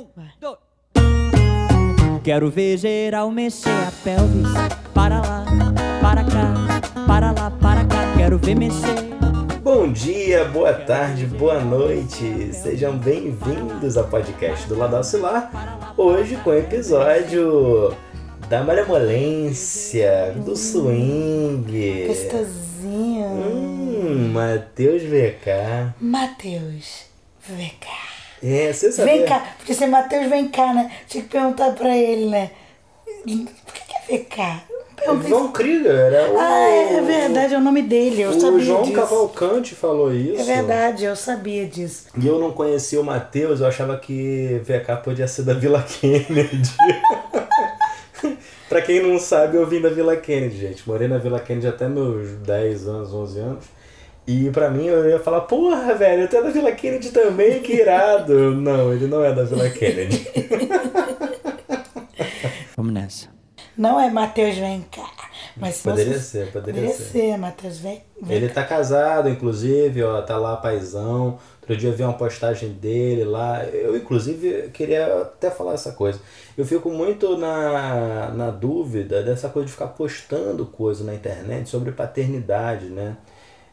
Um, dois. Quero ver geral mexer a pelvis. Para lá, para cá, para lá, para cá. Quero ver mexer. Bom dia, boa tarde, boa noite. Sejam bem-vindos ao podcast do Lado Oscilar. Hoje com o episódio da malemolência, do swing. Gostosinho. Hum, Matheus VK. Matheus, cá. É, você sabia? Vem cá, porque se é Matheus, vem cá, né? Tinha que perguntar pra ele, né? Por que, que é vem cá? Perguntei João Krieger era o... Ah, é, é verdade, é o nome dele, eu o sabia João disso. Cavalcante falou isso. É verdade, eu sabia disso. E eu não conhecia o Matheus, eu achava que VK podia ser da Vila Kennedy. pra quem não sabe, eu vim da Vila Kennedy, gente. Morei na Vila Kennedy até meus 10 anos, 11 anos. E pra mim eu ia falar, porra, velho, tu é da Vila Kennedy também, que irado. não, ele não é da Vila Kennedy. Vamos nessa. Não é Matheus, vem cá. Mas Poderia fosse- ser, poderia Poderia ser. ser, Matheus, vem, vem Ele cá. tá casado, inclusive, ó, tá lá paizão. Outro dia eu vi uma postagem dele lá. Eu, inclusive, queria até falar essa coisa. Eu fico muito na, na dúvida dessa coisa de ficar postando coisa na internet sobre paternidade, né?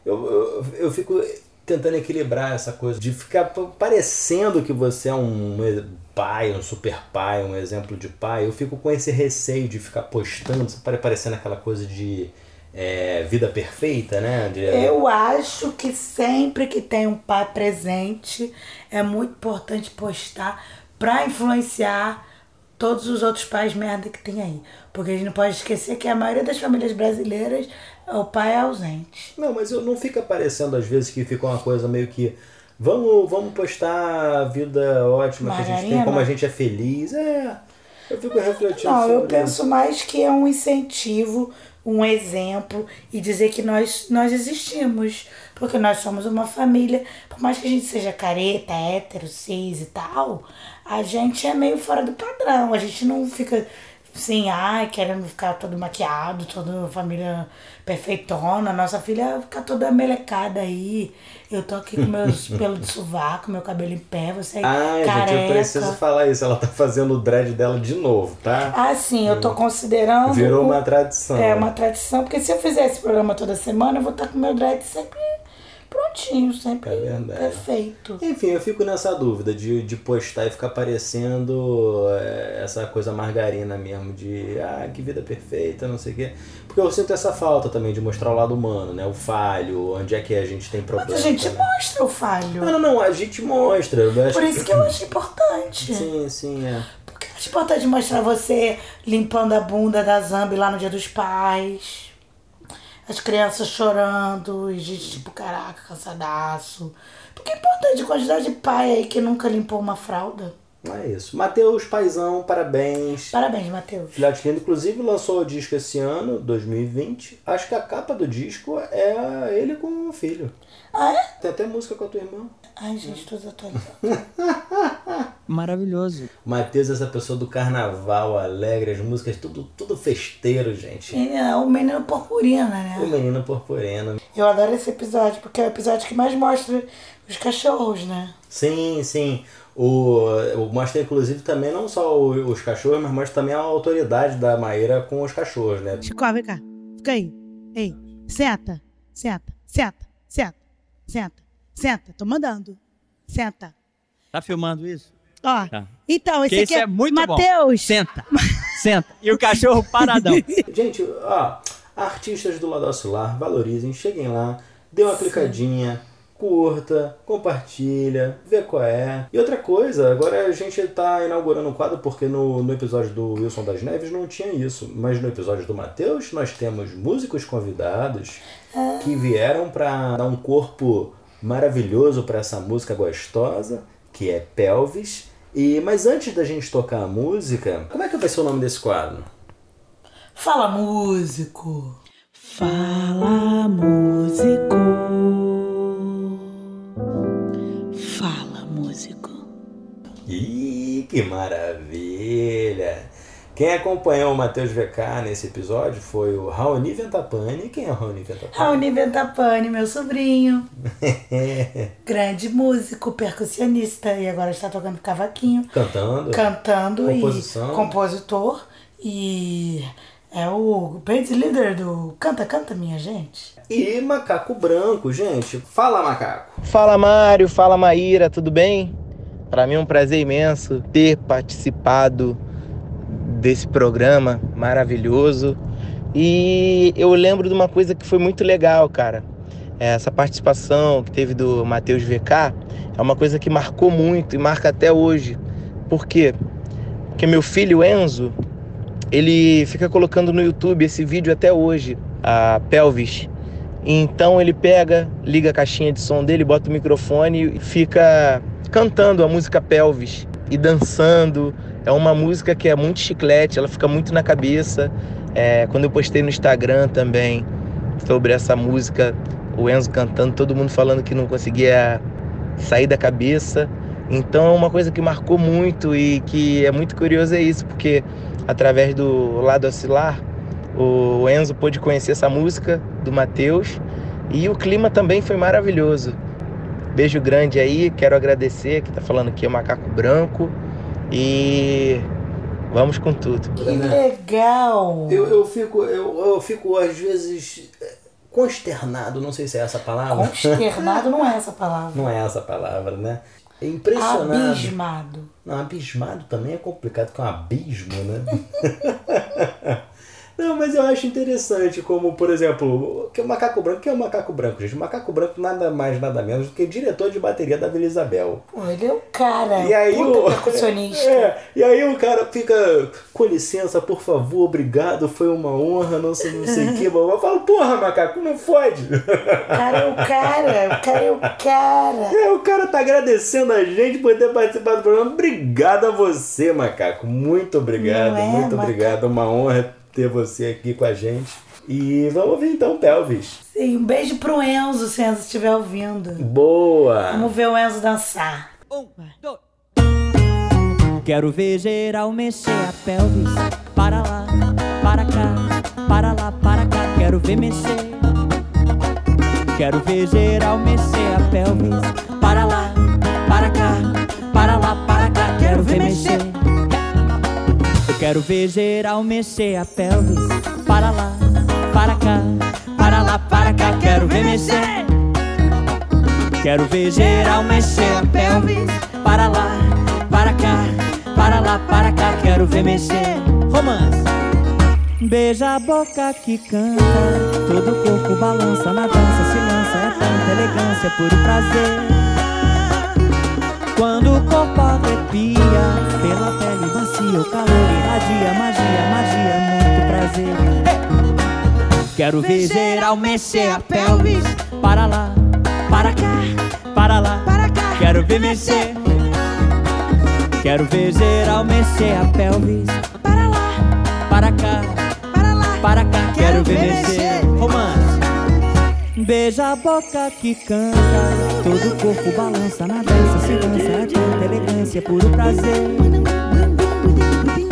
Eu, eu, fico tentando equilibrar essa coisa de ficar pa- parecendo que você é um pai, um super pai, um exemplo de pai. Eu fico com esse receio de ficar postando, pare- parecendo aquela coisa de é, vida perfeita, né? De- Eu acho que sempre que tem um pai presente é muito importante postar pra influenciar todos os outros pais merda que tem aí. Porque a gente não pode esquecer que a maioria das famílias brasileiras o pai é ausente. Não, mas eu não fica parecendo às vezes que fica uma coisa meio que vamos, vamos postar a vida ótima que a gente tem, Margarina? como a gente é feliz. É, eu fico refletindo Não, eu penso mais que é um incentivo, um exemplo e dizer que nós, nós existimos. Porque nós somos uma família, por mais que a gente seja careta, hétero, cis e tal, a gente é meio fora do padrão. A gente não fica assim, ai, querendo ficar todo maquiado, toda família perfeitona. Nossa filha fica toda melecada aí. Eu tô aqui com meus pelos de sovaco, meu cabelo em pé, você Ah, careca. gente, eu preciso falar isso. Ela tá fazendo o dread dela de novo, tá? Ah, sim, eu tô considerando. Virou uma tradição. É uma tradição, porque se eu fizer esse programa toda semana, eu vou estar com meu dread sempre prontinho, sempre É verdade. perfeito. Enfim, eu fico nessa dúvida de, de postar e ficar parecendo é, essa coisa margarina mesmo, de ah, que vida perfeita, não sei o quê. Porque eu sinto essa falta também de mostrar o lado humano, né? O falho, onde é que a gente tem problema. Mas a gente também. mostra o falho. Não, não, não, a gente mostra. Por isso que eu acho importante. Sim, sim, é. Porque eu acho importante mostrar você limpando a bunda da Zambi lá no dia dos pais. As crianças chorando, e gente, tipo, caraca, cansadaço. Porque é importante a quantidade de pai aí que nunca limpou uma fralda. É isso. Matheus Paizão, parabéns. Parabéns, Matheus. Filhote Lindo, inclusive, lançou o disco esse ano, 2020. Acho que a capa do disco é ele com o filho. Ah, é? Tem até música com a tua irmã. Ai, gente, tô desatualizada. Maravilhoso. Matheus é essa pessoa do carnaval, alegre, as músicas, tudo, tudo festeiro, gente. É o menino purpurina, O né? menino purpurino. Eu adoro esse episódio, porque é o episódio que mais mostra os cachorros, né? Sim, sim. O, o mostra, inclusive, também não só o- os cachorros, mas mostra também a autoridade da Maíra com os cachorros, né? Chico, vem cá. Fica aí. Ei, senta. Senta. Senta. Senta. Senta. Senta. Tô mandando. Senta. Tá filmando isso? Ó. Tá. Então, esse Que aqui esse é muito bom. Mateus. Senta. Senta. E o cachorro paradão. Gente, ó, artistas do Lado Oscilar, valorizem, cheguem lá, dê uma clicadinha, curta, compartilha, vê qual é. E outra coisa, agora a gente tá inaugurando um quadro porque no, no episódio do Wilson das Neves não tinha isso, mas no episódio do Matheus nós temos músicos convidados que vieram para dar um corpo maravilhoso para essa música gostosa, que é Pelvis. E mas antes da gente tocar a música, como é que vai ser o nome desse quadro? Fala, músico! Fala, músico. Fala, músico. Ih, que maravilha! Quem acompanhou o Matheus VK nesse episódio foi o Raoni Ventapani. Quem é o Raoni Ventapani? Raoni Ventapani, meu sobrinho. Grande músico, percussionista. E agora está tocando cavaquinho. Cantando. Cantando Composição. e compositor. E é o band leader do Canta Canta Minha Gente. E Macaco Branco, gente. Fala, Macaco. Fala Mário, fala Maíra, tudo bem? Para mim é um prazer imenso ter participado desse programa maravilhoso. E eu lembro de uma coisa que foi muito legal, cara. Essa participação que teve do Matheus VK é uma coisa que marcou muito e marca até hoje. Por quê? Porque meu filho Enzo, ele fica colocando no YouTube esse vídeo até hoje, a pelvis. Então ele pega, liga a caixinha de som dele, bota o microfone e fica cantando a música pelvis e dançando. É uma música que é muito chiclete, ela fica muito na cabeça. É, quando eu postei no Instagram também sobre essa música, o Enzo cantando, todo mundo falando que não conseguia sair da cabeça. Então é uma coisa que marcou muito e que é muito curioso é isso, porque através do lado oscilar, o Enzo pôde conhecer essa música do Matheus e o clima também foi maravilhoso. Beijo grande aí, quero agradecer que tá falando aqui é o Macaco Branco e vamos com tudo. Que legal! Eu, eu, fico, eu, eu fico, às vezes, consternado, não sei se é essa palavra. Consternado não é essa palavra. Não é essa palavra, né? É impressionado. Abismado. Não, abismado também é complicado, que é um abismo, né? Não, mas eu acho interessante como, por exemplo, que o Macaco Branco, que é o Macaco Branco, gente? O Macaco Branco nada mais, nada menos do que diretor de bateria da Vila Isabel. Pô, ele é o cara, E aí puta o- percussionista. É, e aí o cara fica, com licença, por favor, obrigado, foi uma honra, não sei, não sei o que. Eu falo, porra, macaco, não fode. O cara é o cara, o cara é o cara. É, o cara tá agradecendo a gente por ter participado do programa. Obrigado a você, macaco. Muito obrigado, é, muito macaco? obrigado. Uma honra ter você aqui com a gente. E vamos ouvir então, Pelvis. Sim, um beijo pro Enzo, se o Enzo estiver ouvindo. Boa! Vamos ver o Enzo dançar. Um, dois. Quero ver geral mexer a pelvis. Para lá, para cá, para lá, para cá. Quero ver mexer. Quero ver geral mexer a pelvis. Para lá, para cá, para lá, para cá. Quero ver mexer. Quero ver geral mexer a pelvis. Para lá, para cá, para lá, para cá. Quero ver mexer. Quero ver geral mexer a pelvis Para lá, para cá, para lá, para cá Quero ver mexer Romance Beija a boca que canta Todo corpo balança na dança Se lança, é tanta elegância, puro prazer Quando o corpo arrepia Pela pele macia, o calor irradia. Magia, magia, muito prazer! Quero ver geral mexer a pelvis. Para lá, para cá, para lá, para cá Quero ver mexer. Quero ver geral mexer a pelvis. Para lá, para cá, para lá, para cá. Quero ver mexer. Romance Beija a boca que canta. Todo o corpo balança na dança Se dança, é tanta elegância, puro prazer.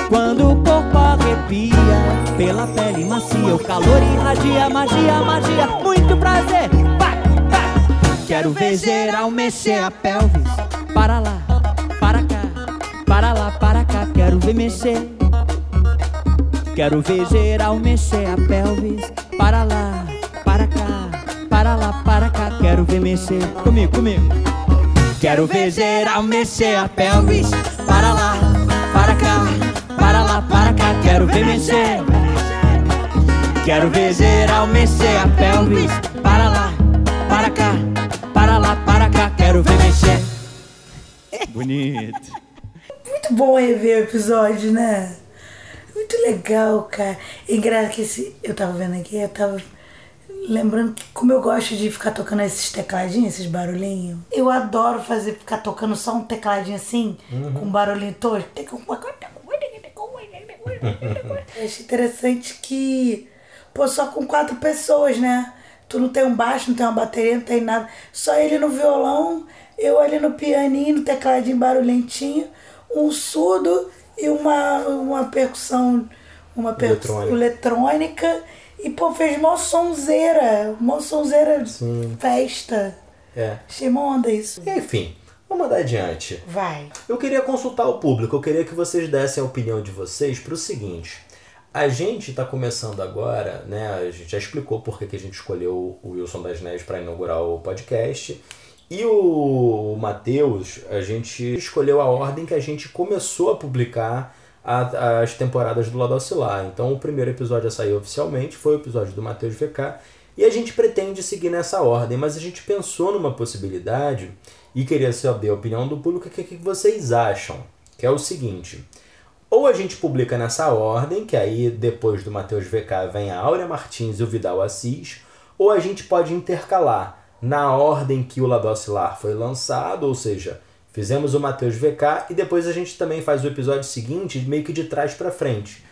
Quando o corpo arrepia Pela pele macia O calor irradia Magia, magia Muito prazer. Quero ver geral mexer a pelvis. Para lá, para cá Para lá, para cá Quero ver mexer. Quero ver geral mexer a pelvis. Para lá, ver mexer Comigo, comigo. Quero ver geral mexer a pelvis. Para lá, para cá Para lá, para cá. Quero ver mexer. Quero ver geral mexer a pelvis. Para lá, para cá Para lá, para cá. Quero ver mexer. Bonito. Muito bom rever o episódio, né? Muito legal, cara. Engraçado que esse, eu tava vendo aqui, eu tava lembrando que como eu gosto de ficar tocando esses tecladinhos, esses barulhinhos. Eu adoro fazer, ficar tocando só um tecladinho assim, com um barulhinho todo. Achei interessante que, pô, só com quatro pessoas, né? Tu não tem um baixo, não tem uma bateria, não tem nada. Só ele no violão, eu ali no pianinho, no tecladinho barulhentinho, um surdo e uma, uma percussão uma percussão Eletrônica. eletrônica. E, pô, fez mó sonzeira. Mó sonzeira Sim. festa. É. Achei onda isso. Enfim, vamos andar adiante. Vai. Eu queria consultar o público, eu queria que vocês dessem a opinião de vocês para o seguinte. A gente está começando agora, né? A gente já explicou por que que a gente escolheu o Wilson das Neves para inaugurar o podcast. E o Matheus, a gente escolheu a ordem que a gente começou a publicar a- as temporadas do Lado Oscilar. Então o primeiro episódio a sair oficialmente foi o episódio do Matheus VK. E a gente pretende seguir nessa ordem, mas a gente pensou numa possibilidade e queria saber a opinião do público, o que, que vocês acham? Que é o seguinte: ou a gente publica nessa ordem, que aí depois do Matheus VK vem a Áurea Martins e o Vidal Assis, ou a gente pode intercalar na ordem que o Lado Oscilar foi lançado, ou seja, fizemos o Matheus VK e depois a gente também faz o episódio seguinte meio que de trás pra frente.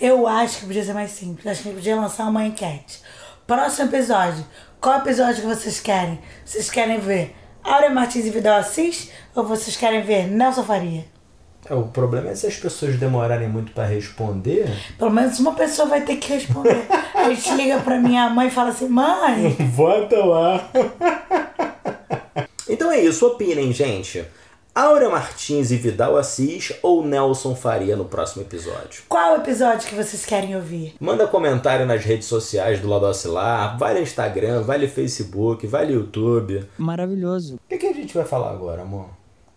Eu acho que podia ser mais simples. Acho que podia lançar uma enquete. Próximo episódio. Qual episódio que vocês querem? Vocês querem ver Áurea Martins e Vidal Assis? Ou vocês querem ver Nelson Faria? É, o problema é se as pessoas demorarem muito pra responder. Pelo menos uma pessoa vai ter que responder. A gente liga pra minha mãe e fala assim: mãe, Vota lá. Então é isso, opinem, gente. Áurea Martins e Vidal Assis ou Nelson Faria no próximo episódio? qual episódio que vocês querem ouvir? Manda comentário nas redes sociais do Lado Oscilar, vai no Instagram, vai no Facebook, vai no YouTube. Maravilhoso. O que, que a gente vai falar agora, amor?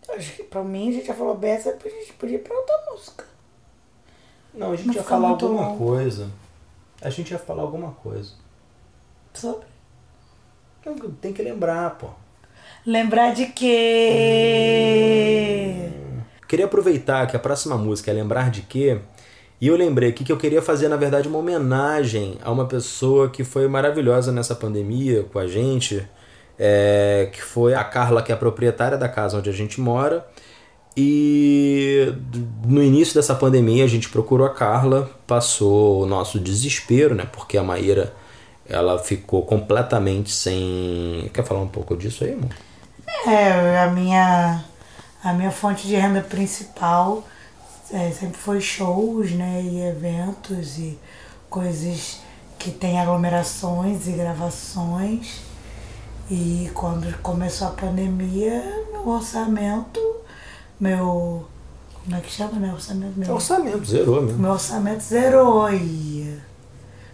Acho que pra mim a gente já falou beça, a gente podia ir pra outra música. Não, a gente Não ia falar alguma longo. coisa. A gente ia falar alguma coisa. Sobre. Tem que lembrar, pô. Lembrar de quê? Queria aproveitar que a próxima música é Lembrar de Quê? E eu lembrei aqui que eu queria fazer, na verdade, uma homenagem a uma pessoa que foi maravilhosa nessa pandemia com a gente, é, que foi a Carla, que é a proprietária da casa onde a gente mora. E no início dessa pandemia a gente procurou a Carla, passou o nosso desespero, né? Porque a Maíra ela ficou completamente sem. Quer falar um pouco disso aí, amor? É, a minha, a minha fonte de renda principal é, sempre foi shows, né? E eventos e coisas que tem aglomerações e gravações. E quando começou a pandemia, meu orçamento, meu. Como é que chama, né? Orçamento meu. Orçamento, zerou mesmo. Meu orçamento zerou e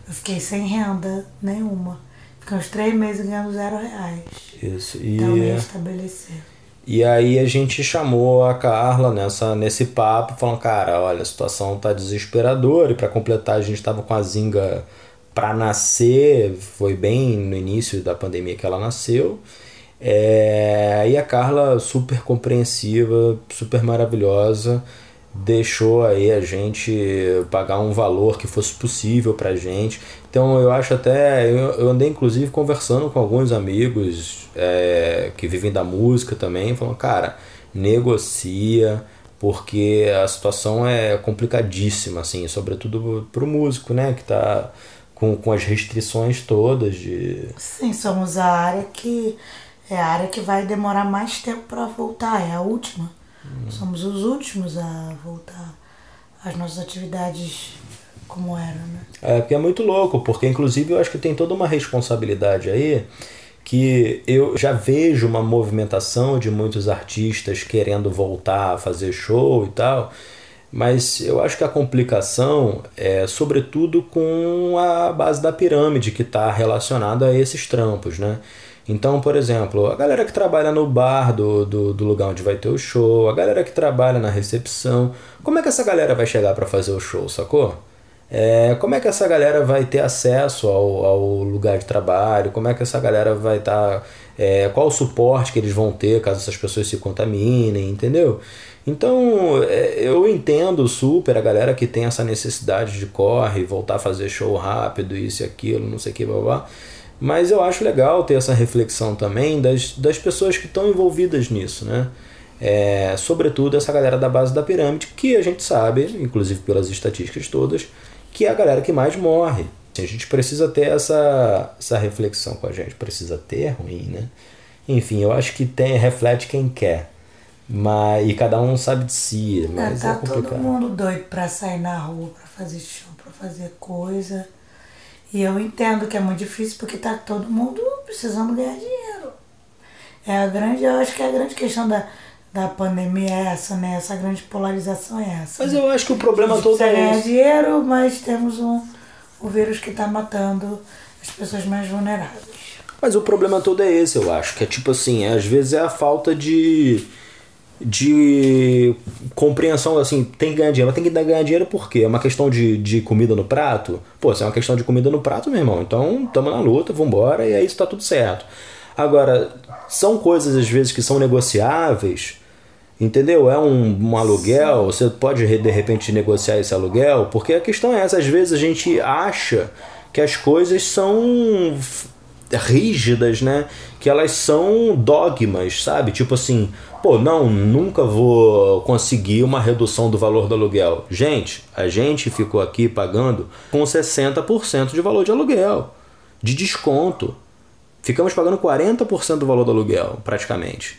eu fiquei sem renda nenhuma. Fiquei uns três meses ganhando zero reais. Isso. Então me E, restabelecer. e aí a gente chamou a Carla nessa, nesse papo, falando, cara, olha, a situação tá desesperadora. E para completar, a gente tava com a Zinga para nascer, foi bem no início da pandemia que ela nasceu. É, e a Carla, super compreensiva, super maravilhosa, deixou aí a gente pagar um valor que fosse possível pra gente. Então eu acho até. Eu, andei inclusive conversando com alguns amigos é, que vivem da música também, falando, cara, negocia, porque a situação é complicadíssima, assim, sobretudo pro músico, né, que tá com, com as restrições todas de. Sim, somos a área que é a área que vai demorar mais tempo para voltar, é a última. Somos os últimos a voltar às nossas atividades como eram, né? É, porque é muito louco, porque inclusive eu acho que tem toda uma responsabilidade aí que eu já vejo uma movimentação de muitos artistas querendo voltar a fazer show e tal, mas eu acho que a complicação é sobretudo com a base da pirâmide que está relacionada a esses trampos, né? Então, por exemplo, a galera que trabalha no bar do, do, do lugar onde vai ter o show, a galera que trabalha na recepção, como é que essa galera vai chegar para fazer o show, sacou? É, como é que essa galera vai ter acesso ao, ao lugar de trabalho? Como é que essa galera vai estar. é, qual o suporte que eles vão ter caso essas pessoas se contaminem, entendeu? Então é, eu entendo super a galera que tem essa necessidade de corre, voltar a fazer show rápido, isso e aquilo, não sei o que, blá blá. Mas eu acho legal ter essa reflexão também das, das pessoas que estão envolvidas nisso, né? É, sobretudo essa galera da base da pirâmide, que a gente sabe, inclusive pelas estatísticas todas, que é a galera que mais morre. A gente precisa ter essa, essa reflexão com a gente. Precisa ter, ruim, né? Enfim, eu acho que tem, reflete quem quer. Mas, e cada um sabe de si, mas tá é complicado. todo mundo doido pra sair na rua, pra fazer show, pra fazer coisa. E eu entendo que é muito difícil porque tá todo mundo precisando ganhar dinheiro. É a grande, eu acho que é a grande questão da, da pandemia é essa, né? Essa grande polarização é essa. Mas né? eu acho que o problema todo é ganhar esse. dinheiro, mas temos um, o vírus que tá matando as pessoas mais vulneráveis. Mas o problema todo é esse, eu acho. Que é tipo assim, às vezes é a falta de. De compreensão, assim, tem que ganhar dinheiro, mas tem que ganhar dinheiro por quê? É uma questão de, de comida no prato? Pô, se é uma questão de comida no prato, meu irmão, então tamo na luta, vambora, e aí isso tá tudo certo. Agora, são coisas às vezes que são negociáveis, entendeu? É um, um aluguel, você pode de repente negociar esse aluguel, porque a questão é essa, às vezes a gente acha que as coisas são rígidas, né? Que elas são dogmas, sabe? Tipo assim, pô, não, nunca vou conseguir uma redução do valor do aluguel. Gente, a gente ficou aqui pagando com 60% de valor de aluguel, de desconto. Ficamos pagando 40% do valor do aluguel, praticamente.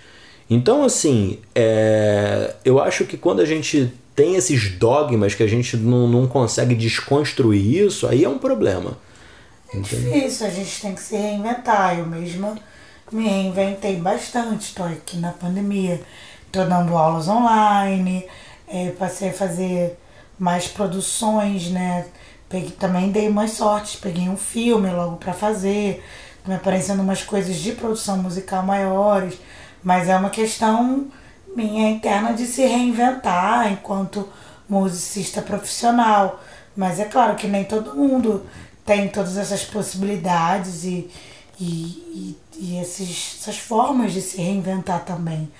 Então, assim, é, eu acho que quando a gente tem esses dogmas que a gente não, não consegue desconstruir isso, aí é um problema. É difícil, a gente tem que se reinventar. Eu mesma me reinventei bastante. Estou aqui na pandemia, estou dando aulas online, eh, passei a fazer mais produções, né? Peguei, também dei umas sortes, peguei um filme logo para fazer, me aparecendo umas coisas de produção musical maiores, mas é uma questão minha interna de se reinventar enquanto musicista profissional. Mas é claro que nem todo mundo tem todas essas possibilidades e, e, e, e esses, essas formas de se reinventar também.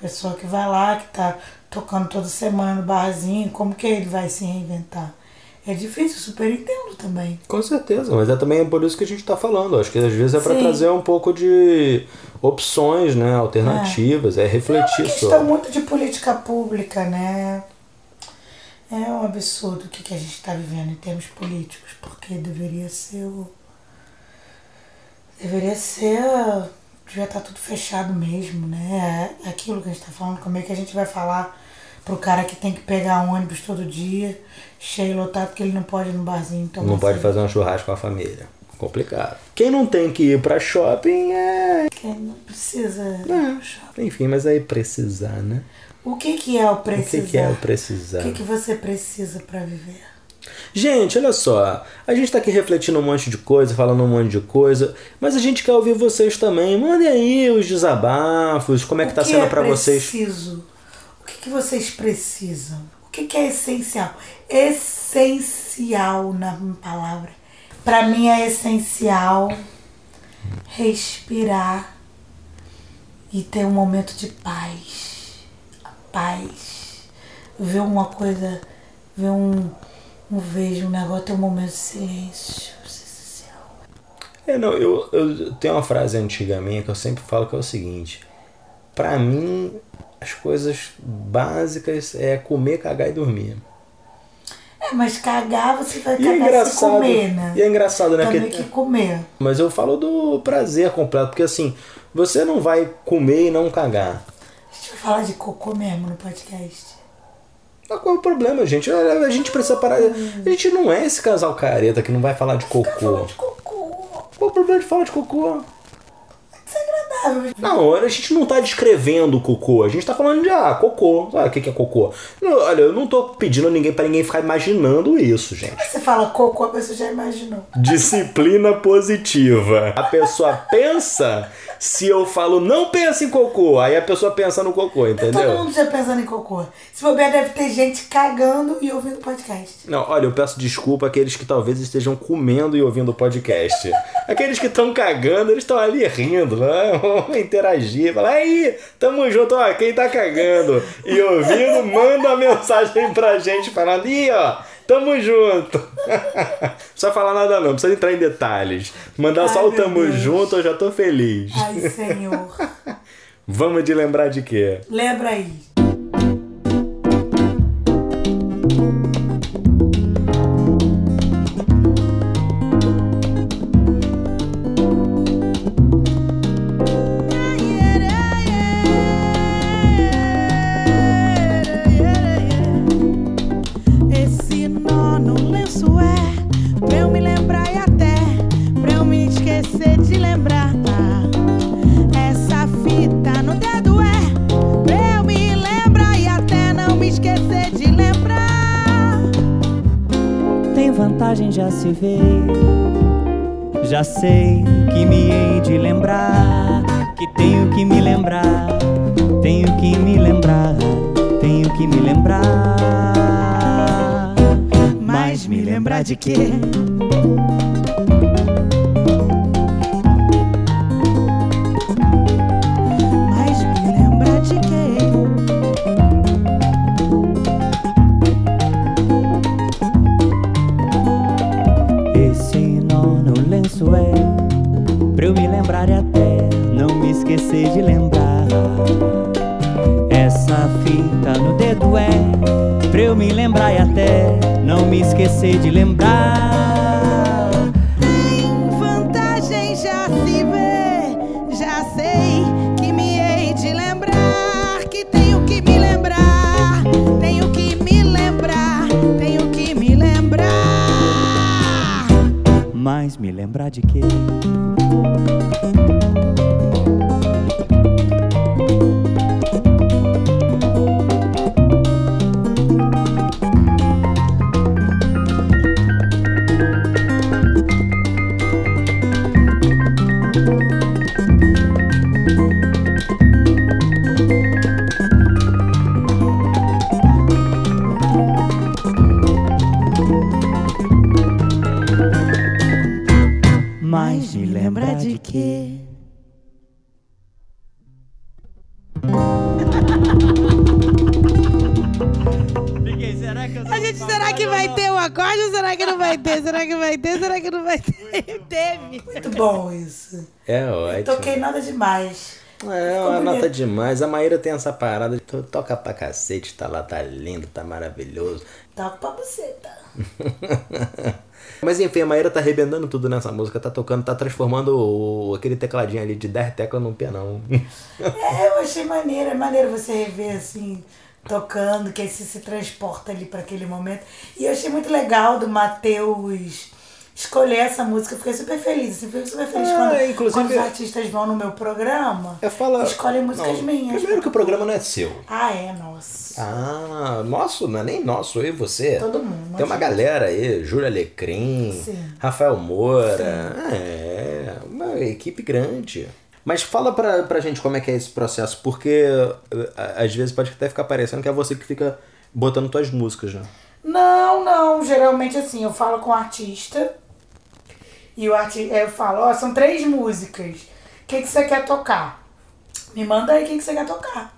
Pessoa que vai lá, que tá tocando toda semana no barzinho, como que ele vai se reinventar? É difícil, super entendo também. Com certeza, mas é também por isso que a gente está falando. Acho que às vezes é para trazer um pouco de opções, né? Alternativas, é, É refletir uma questão sobre. muito de política pública, né? É um absurdo o que, que a gente está vivendo em termos políticos, porque deveria ser o. Deveria ser. Devia estar tudo fechado mesmo, né? É Aquilo que a gente está falando, como é que a gente vai falar pro cara que tem que pegar um ônibus todo dia, cheio lotado, porque ele não pode ir no barzinho tomar Não pode fazer um churrasco com a família. Complicado. Quem não tem que ir para shopping é. Quem não precisa. Enfim, mas aí precisar, né? O que, que é o O precisar? que, que é o precisar? O que, que você precisa para viver? Gente, olha só. A gente tá aqui refletindo um monte de coisa, falando um monte de coisa, mas a gente quer ouvir vocês também. Mandem aí os desabafos, como é que tá sendo é para vocês. preciso? O que, que vocês precisam? O que, que é essencial? Essencial na palavra. Para mim é essencial respirar e ter um momento de paz. A paz. Ver uma coisa, ver um, um vejo, um negócio, ter um momento de silêncio. É. É, não, eu, eu tenho uma frase antiga minha que eu sempre falo que é o seguinte: Pra mim, as coisas básicas é comer, cagar e dormir. É, mas cagar você vai E é cagar se comer, né? e é engraçado, né? Também Porque- que comer. Mas eu falo do prazer completo, porque assim, você não vai comer e não cagar. A gente vai falar de cocô mesmo no podcast. Qual é o problema, gente? A a gente precisa parar. A gente não é esse casal careta que não vai falar de cocô. Falando de cocô. Qual o problema de falar de cocô? Não, a gente não tá descrevendo o cocô, a gente tá falando de ah, cocô. Ah, o que, que é cocô? Não, olha, eu não tô pedindo ninguém pra ninguém ficar imaginando isso, gente. Você fala cocô, a pessoa já imaginou. Disciplina positiva. A pessoa pensa se eu falo não pensa em cocô, aí a pessoa pensa no cocô, Todo entendeu? mundo já pensando em cocô. Se bobear, deve ter gente cagando e ouvindo podcast. Não, olha, eu peço desculpa àqueles que talvez estejam comendo e ouvindo o podcast. Aqueles que estão cagando, eles estão ali rindo, né? Vamos interagir. Falar, aí, tamo junto, ó, quem tá cagando e ouvindo, manda uma mensagem pra gente falando, ih, ó, tamo junto. Não precisa falar nada não, não precisa entrar em detalhes. Mandar só Ai, o meu tamo Deus. junto, eu já tô feliz. Ai, senhor. Vamos de lembrar de quê? Lembra aí. Esquecer de lembrar. Essa fita no dedo é pra eu me lembrar e até não me esquecer de lembrar. Tem vantagem, já se vê. Já sei que me hei de lembrar. Que tenho que me lembrar. Tenho que me lembrar. Tenho que me lembrar. Mas me lembrar de quê? Fita no dedo é pra eu me lembrar e até não me esquecer de lembrar. Em vantagem já se vê, já sei que me hei de lembrar, que tenho que me lembrar, tenho que me lembrar, tenho que me lembrar. Mas me lembrar de quê? Nada demais. É uma nota demais. A Maíra tem essa parada de to- toca pra cacete, tá lá, tá lindo, tá maravilhoso. Toco pra você, tá? Mas enfim, a Maíra tá arrebentando tudo nessa música, tá tocando, tá transformando o- aquele tecladinho ali de 10 teclas num pianão. É, eu achei maneiro, é maneiro você rever assim, tocando, que aí você se transporta ali para aquele momento. E eu achei muito legal do Matheus escolher essa música, eu fiquei super feliz. Assim, fiquei super feliz Ah, quando, quando os artistas vão no meu programa Eu falo. escolhem músicas Não, minhas. Primeiro que o programa não é seu. Ah, é, nossa. Ah, nosso, não é nem nosso, eu e você. Todo mundo. Tem uma galera aí, Júlia Alecrim, Sim. Rafael Moura. É, uma equipe grande. Mas fala pra, pra gente como é que é esse processo, porque eh, às vezes pode até ficar parecendo que é você que fica botando tuas músicas, né? Não, não. Geralmente assim, eu falo com o artista e o artista, eu falo, ó, são três músicas. O que, que você quer tocar? Me manda aí o que, você quer tocar.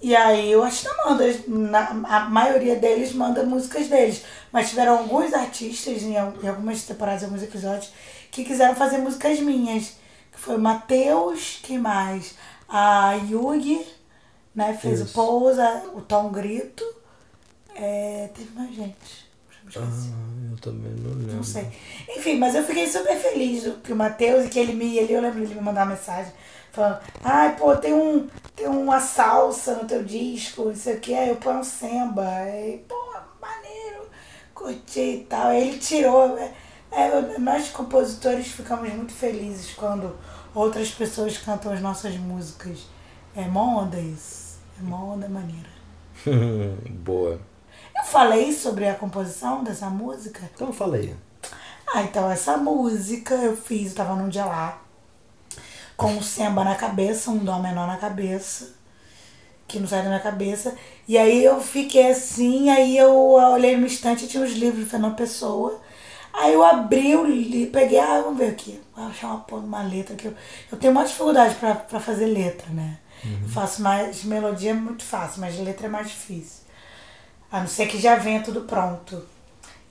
E aí o artista manda, na, a maioria deles manda músicas deles. Mas tiveram alguns artistas em, em algumas temporadas, em alguns episódios, que quiseram fazer músicas minhas. Que foi o Matheus, quem mais? A Yugi, né? Fez o Isso. Pousa, o Tom Grito. É, teve mais gente. Ah, eu também não lembro. Não sei. Enfim, mas eu fiquei super feliz do- que o Matheus, e que ele me. Ele, eu lembro ele me mandar uma mensagem falando, ai, pô, tem um. Tem uma salsa no teu disco, não sei o que, aí eu ponho um samba. Aí, pô, maneiro, curti e tal. Aí ele tirou. é, é, nós compositores ficamos muito felizes quando outras pessoas cantam as nossas músicas. É mó onda isso. É mó onda maneira. Boa. Falei sobre a composição dessa música. Então fala aí. Ah, então essa música eu fiz, eu tava num dia lá, com um samba na cabeça, um dó menor na cabeça, que não sai da minha cabeça. E aí eu fiquei assim, aí eu olhei no estante e tinha os livros de Fernando Pessoa. Aí eu abri o livro, peguei, ah, vamos ver aqui, vou achar uma, uma letra que eu, eu tenho uma dificuldade pra, pra fazer letra, né? Eu faço mais, melodia é muito fácil, mas letra é mais difícil. A não ser que já venha tudo pronto.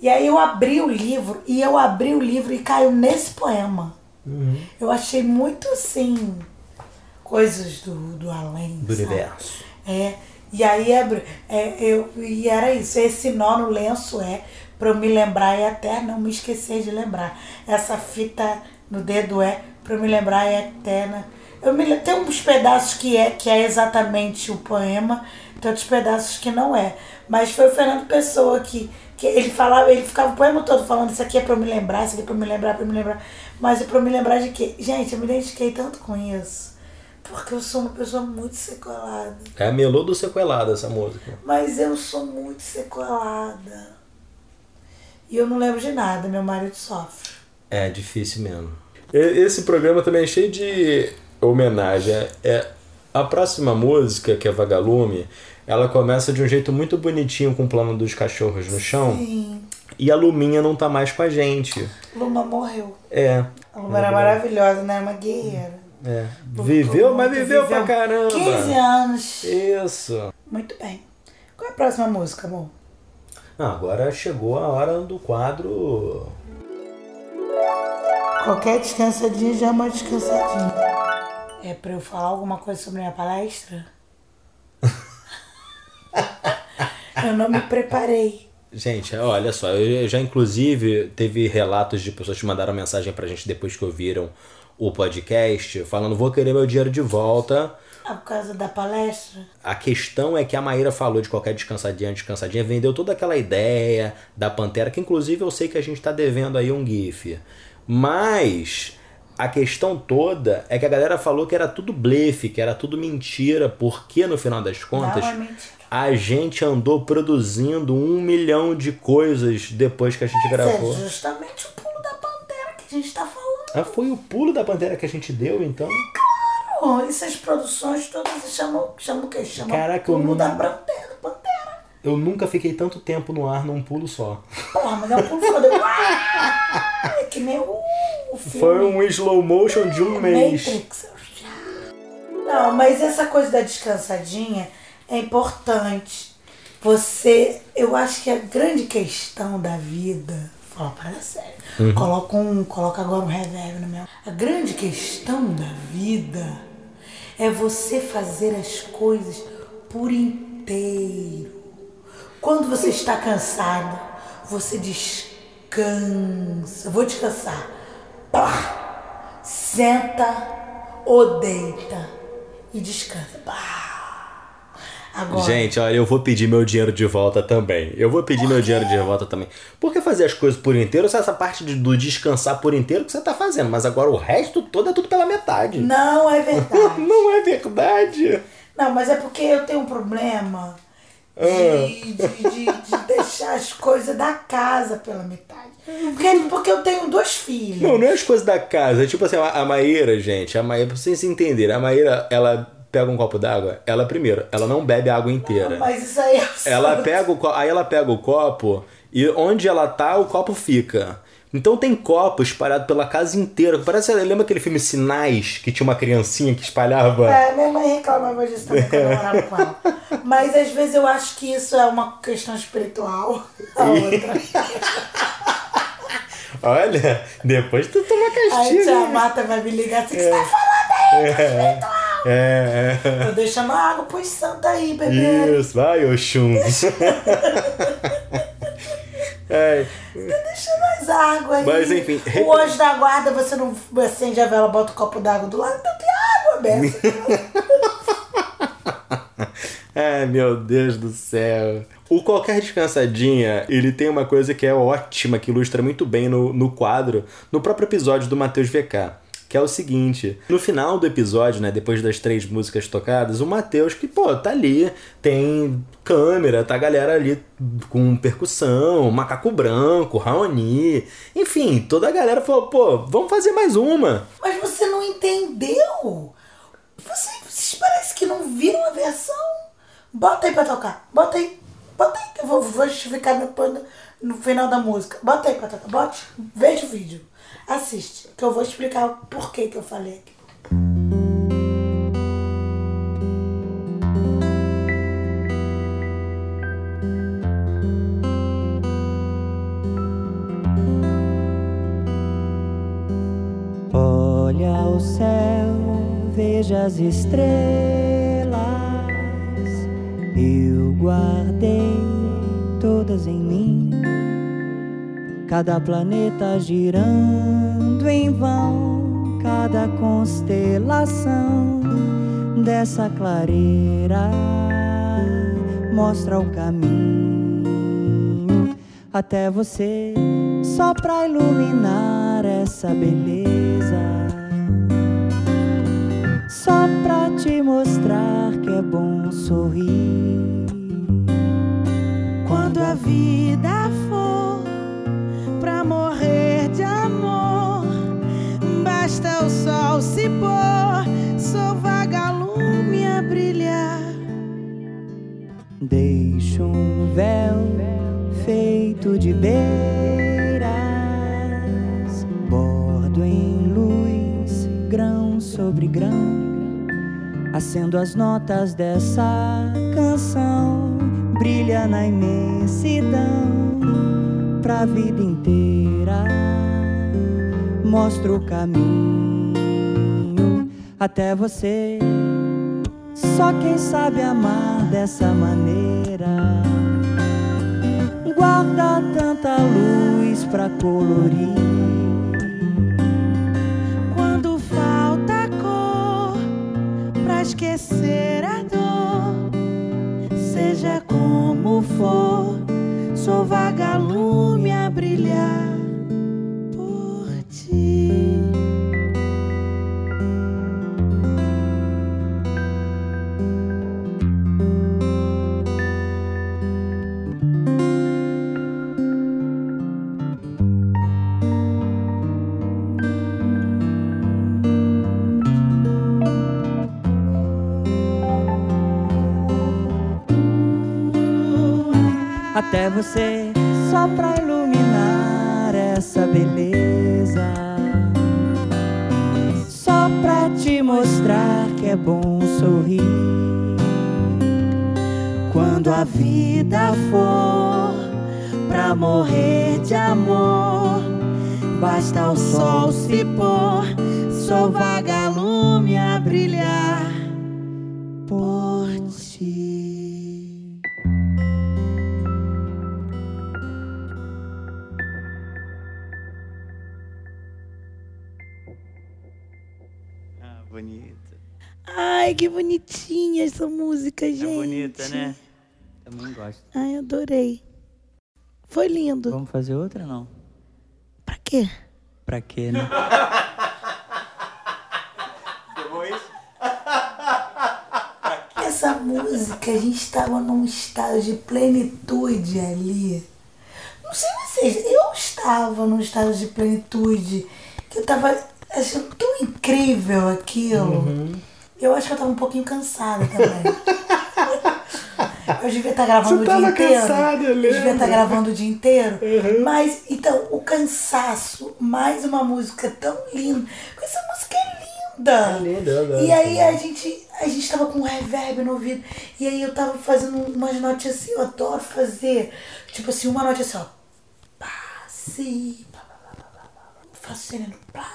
E aí eu abri o livro, e eu abri o livro e caiu nesse poema. Eu achei muito assim, coisas do, do além. Do sabe? universo. É. E aí abre- é, eu, e era isso, esse nó no lenço é pra eu me lembrar e até não me esquecer de lembrar. Essa fita no dedo é pra eu me lembrar e eterna. Eu me, tem uns pedaços que é, que é exatamente o poema, tantos pedaços que não é. Mas foi o Fernando Pessoa que, que ele falava, ele ficava o poema todo falando isso aqui é pra eu me lembrar, isso aqui é pra eu me lembrar, pra eu me lembrar. Mas é pra eu me lembrar de quê? Gente, eu me identifiquei tanto com isso. Porque eu sou uma pessoa muito sequelada. É a melô do sequelado essa música. Mas eu sou muito sequelada. E eu não lembro de nada, meu marido sofre. É difícil mesmo. Esse programa também é cheio de homenagem. É, a próxima música, que é Vagalume, ela começa de um jeito muito bonitinho com o plano dos cachorros no chão. Sim. E a Luminha não tá mais com a gente. Luma morreu. É. A Luma era maravilhosa, né? Uma guerreira. é. Viveu, mas Muito, viveu, pra caramba. 15 anos. Isso. Muito bem. Qual é a próxima música, amor? Ah, agora chegou a hora do quadro. Qualquer descansadinha já é uma descansadinha. É pra eu falar alguma coisa sobre minha palestra? Eu não me preparei. Gente, olha só, eu já inclusive teve relatos de pessoas que mandaram mensagem pra gente depois que ouviram o podcast, falando: vou querer meu dinheiro de volta. Ah, por causa da palestra? A questão é que a Maíra falou de qualquer descansadinha, descansadinha, vendeu toda aquela ideia da Pantera, que inclusive eu sei que a gente tá devendo aí um GIF. Mas a questão toda é que a galera falou que era tudo blefe, que era tudo mentira, porque no final das contas. A gente andou produzindo um milhão de coisas depois que a gente Mas gravou. é justamente o pulo da pantera que a gente tá falando. Ah, foi o pulo da Pantera que a gente deu, então? Pô, essas produções todas chamam, chamam o quê? Chamam Caraca, pulo não- da pantera. Pantera. Eu nunca fiquei tanto tempo no ar num pulo só. Porra, mas é um pulo foda. É que nem o, o filme. Foi um slow motion de um mês. Matrix. Não, mas essa coisa da descansadinha é importante. Você, eu acho que a grande questão da vida, fala para sério. Uhum. Coloca um, coloca agora um reverb no meu. A grande questão da vida é você fazer as coisas por inteiro. Quando você está cansado, você descansa. Vou descansar. Pá! Senta ou deita e descansa. Pá! Agora, Gente, olha, eu vou pedir meu dinheiro de volta também. Eu vou pedir meu dinheiro de volta também. Porque fazer as coisas por inteiro, só essa parte de- do descansar por inteiro que você tá fazendo. Mas agora o resto todo é tudo pela metade. não é verdade. Não é verdade. Não, mas é porque eu tenho um problema de, de, de- de deixar as coisas da casa pela metade. Porque, porque eu tenho dois filhos. Não, não é as coisas da casa. É tipo assim, a a Maíra, gente, a Maíra, pra vocês entenderem, a Maíra, ela pega um copo d'água, ela primeiro, ela não bebe a água inteira. Mas isso aí é Ela pega o aí ela pega o copo e onde ela tá, o copo fica. Então tem copo espalhado pela casa inteira. Parece, lembra aquele filme Sinais, que tinha uma criancinha que espalhava? É, minha mãe reclamava disso também quando eu morava com ela. Mas às vezes eu acho que isso é uma questão espiritual. A outra. Olha, depois tu toma Aí castigo. tia Marta vai me ligar assim, o que você tá falando aí? Espiritual. É, é. Tô deixando a água pros santos aí, bebê. Isso, vai, Oxum. É, Deixando as águas aí. Mas, enfim, O anjo da guarda, você não acende a vela, bota o copo d'água do lado, então tem água, Beto. Ai, meu Deus do céu. O Qualquer Descansadinha, ele tem uma coisa que é ótima, que ilustra muito bem no, no quadro, no próprio episódio do Matheus VK. Que é o seguinte, no final do episódio, né, depois das três músicas tocadas, o Matheus, que, pô, tá ali, tem câmera, tá a galera ali com percussão, macaco branco, Raoni, enfim, toda a galera falou, pô, vamos fazer mais uma. Mas você não entendeu? Você, vocês parecem que não viram a versão. Bota aí pra tocar. Bota aí. Bota aí que eu vou, vou justificar no, no final da música. Bota aí pra tocar. Bote. Veja o vídeo. Assiste. Que eu vou explicar o porquê que eu falei aqui. Olha o céu, veja as estrelas. Eu guardei todas em mim. Cada planeta girando em vão, cada constelação dessa clareira. mostra o caminho até você, só pra iluminar essa beleza. Só pra te mostrar que é bom sorrir. Quando a vida for pra morrer de amor, basta o sol se pôr, sou vagalume a brilhar. Deixo um véu feito de beiras, bordo em luz, grão sobre grão, acendo as notas dessa canção, brilha na imensidão, pra vida inteira, mostro o caminho até você. Só quem sabe amar dessa maneira guarda tanta luz pra colorir. Quando falta cor pra esquecer a como for, sou vagalume a brilhar até você, só pra iluminar essa beleza. Só pra te mostrar que é bom sorrir. Quando a vida for pra morrer de amor, basta o sol se pôr, sou vagalume Ai, que bonitinha essa música, gente. É bonita, né? Também gosto. Ai, adorei. Foi lindo. Vamos fazer outra ou não? Pra quê? Pra quê, né? Essa música, a gente estava num estado de plenitude ali. Não sei vocês, eu estava num estado de plenitude que eu estava achando tão incrível aquilo. Eu acho que eu estava um pouquinho cansada também. Eu devia estar gravando Você o dia tava inteiro. cansada, eu eu devia estar gravando o dia inteiro. Mas, então, o cansaço, mais uma música tão linda. Essa música é linda. É linda, adoro E aí a gente, a gente tava com um reverb no ouvido. E aí eu tava fazendo umas notas assim, eu adoro fazer. Tipo assim, uma nota assim, ó. Pá. Faço sereno. Pá,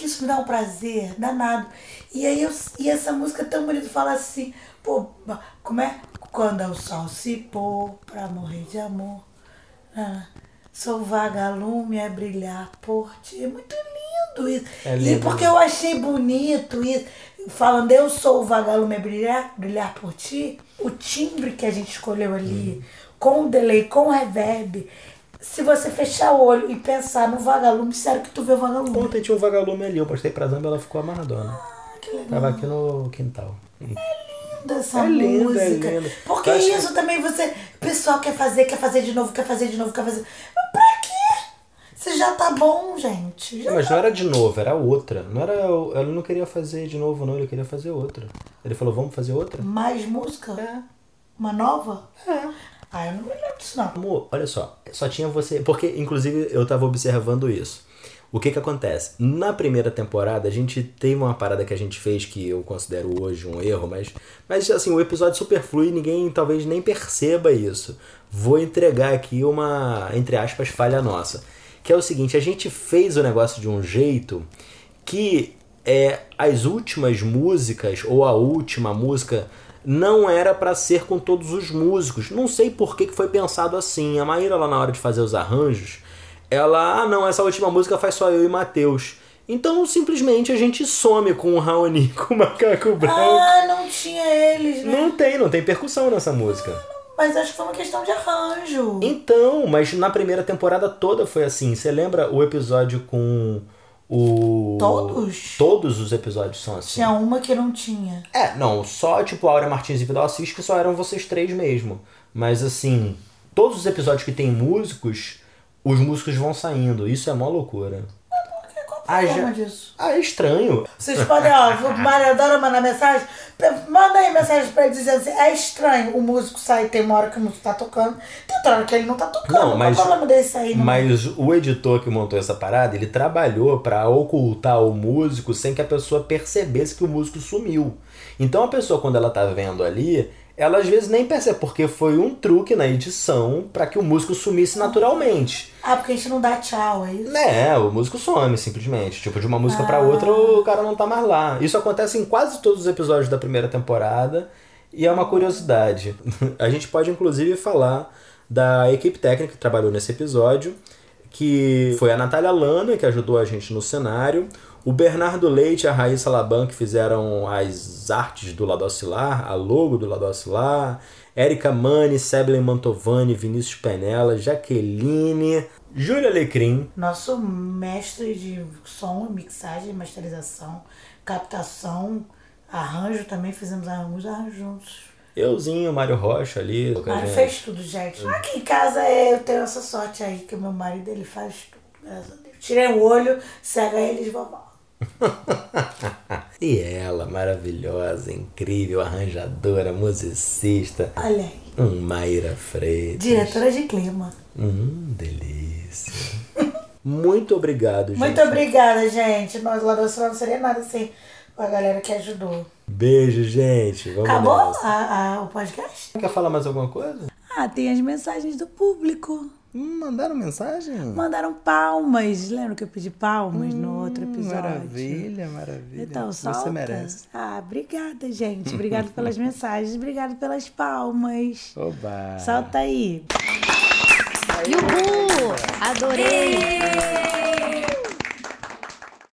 Aquilo isso me dá um prazer danado. E aí eu, e essa música é tão bonita fala assim, pô, como é? Quando o sol se pôr pra morrer de amor. Ah, sou vagalume a brilhar por ti. É muito lindo isso. É E lindo. porque eu achei bonito isso. Falando, eu sou o vagalume a brilhar, brilhar por ti. O timbre que a gente escolheu ali, com o delay, com o reverb. Se você fechar o olho e pensar no vagalume, sério que tu vê o vagalume. Ontem tinha um vagalume ali, eu postei pra Zamba ela ficou amarradona. Que legal. Tava aqui no quintal. dessa É lindo, é música. lindo. Porque Eu acho que- isso também você. O pessoal quer fazer, quer fazer de novo, quer fazer de novo, quer fazer. Mas pra quê? Você já tá bom, gente. Já Mas não era de novo, era outra. Não era, ele não queria fazer de novo, não, ele queria fazer outra. Ele falou, vamos fazer outra? Mais música? É. Uma nova? É. Ah, eu não me lembro disso, não. Amor, olha só, só tinha você. Porque, inclusive, eu tava observando isso. O que que acontece? Na primeira temporada, a gente teve uma parada que a gente fez que eu considero hoje um erro, mas, mas assim, o episódio super flui e ninguém talvez nem perceba isso. Vou entregar aqui uma, entre aspas, falha nossa. Que é o seguinte, a gente fez o negócio de um jeito que é, as últimas músicas, ou a última música, não era pra ser com todos os músicos. Não sei por que que foi pensado assim. A Maíra, lá na hora de fazer os arranjos, ela, ah não, essa última música faz só eu e Matheus. Então simplesmente a gente some com o Raoni com o macaco branco. Ah, não tinha eles, né? Não tem, não tem percussão nessa música. Mas acho que foi uma questão de arranjo. Então, mas na primeira temporada toda foi assim. Você lembra o episódio com o. Todos? Todos os episódios são assim. Tinha uma que não tinha. É, não, só tipo Áurea Martins e Vidal Assis que só eram vocês três mesmo. Mas assim, todos os episódios que tem músicos, os músicos vão saindo. Isso é mó loucura. Qual o Ah, problema já- disso? Ah, é estranho. Vocês podem, ó, o Mário adora mandar mensagem. Manda aí mensagem pra ele dizendo assim: é estranho o músico sair, tem uma hora que o músico tá tocando, tem outra hora que ele não tá tocando. Não, mas- Qual o problema dele sair? no Mas o editor que montou essa parada, ele trabalhou pra ocultar o músico sem que a pessoa percebesse que o músico sumiu. Então a pessoa, quando ela tá vendo ali, ela às vezes nem percebe, porque foi um truque na edição pra que o músico sumisse naturalmente. Ah, porque a gente não dá tchau, é isso? É, o músico some simplesmente. Tipo, de uma música pra outra, o cara não tá mais lá. Isso acontece em quase todos os episódios da primeira temporada e é uma curiosidade. A gente pode inclusive falar da equipe técnica que trabalhou nesse episódio, que foi a Natália Lana, que ajudou a gente no cenário, o Bernardo Leite e a Raíssa Laban, que fizeram as artes do Lado Oscilar, a logo do Lado Oscilar, Érica Mani, Seblen Mantovani, Vinícius Penella, Jaqueline, Júlia Alecrim, Nosso mestre de som, mixagem, masterização, captação, arranjo também, fizemos alguns arranjos juntos. euzinho, Mário Rocha ali. Mário fez tudo, gente. Aqui em casa eu tenho essa sorte aí, que o meu marido ele faz tudo, graças a Deus. Tirei o olho, cega ele de vovó. E ela, maravilhosa, incrível, arranjadora, musicista, Olha aí. um Mayra Freitas. Diretora de clima. Hum, delícia. Muito obrigado, gente. Muito obrigada, gente. Nós lá do Oceano não seria nada sem a galera que ajudou. Beijo, gente. Vamos Acabou a, a- o podcast? Quer falar mais alguma coisa? Ah, tem as mensagens do público. Hum, mandaram mensagem? Mandaram palmas. Lembra que eu pedi palmas no outro episódio? Maravilha, maravilha. Então, solta. Você merece. Ah, obrigada, gente. Obrigada pelas mensagens. Obrigada pelas palmas. Oba. Solta aí. Yuhu! Adorei!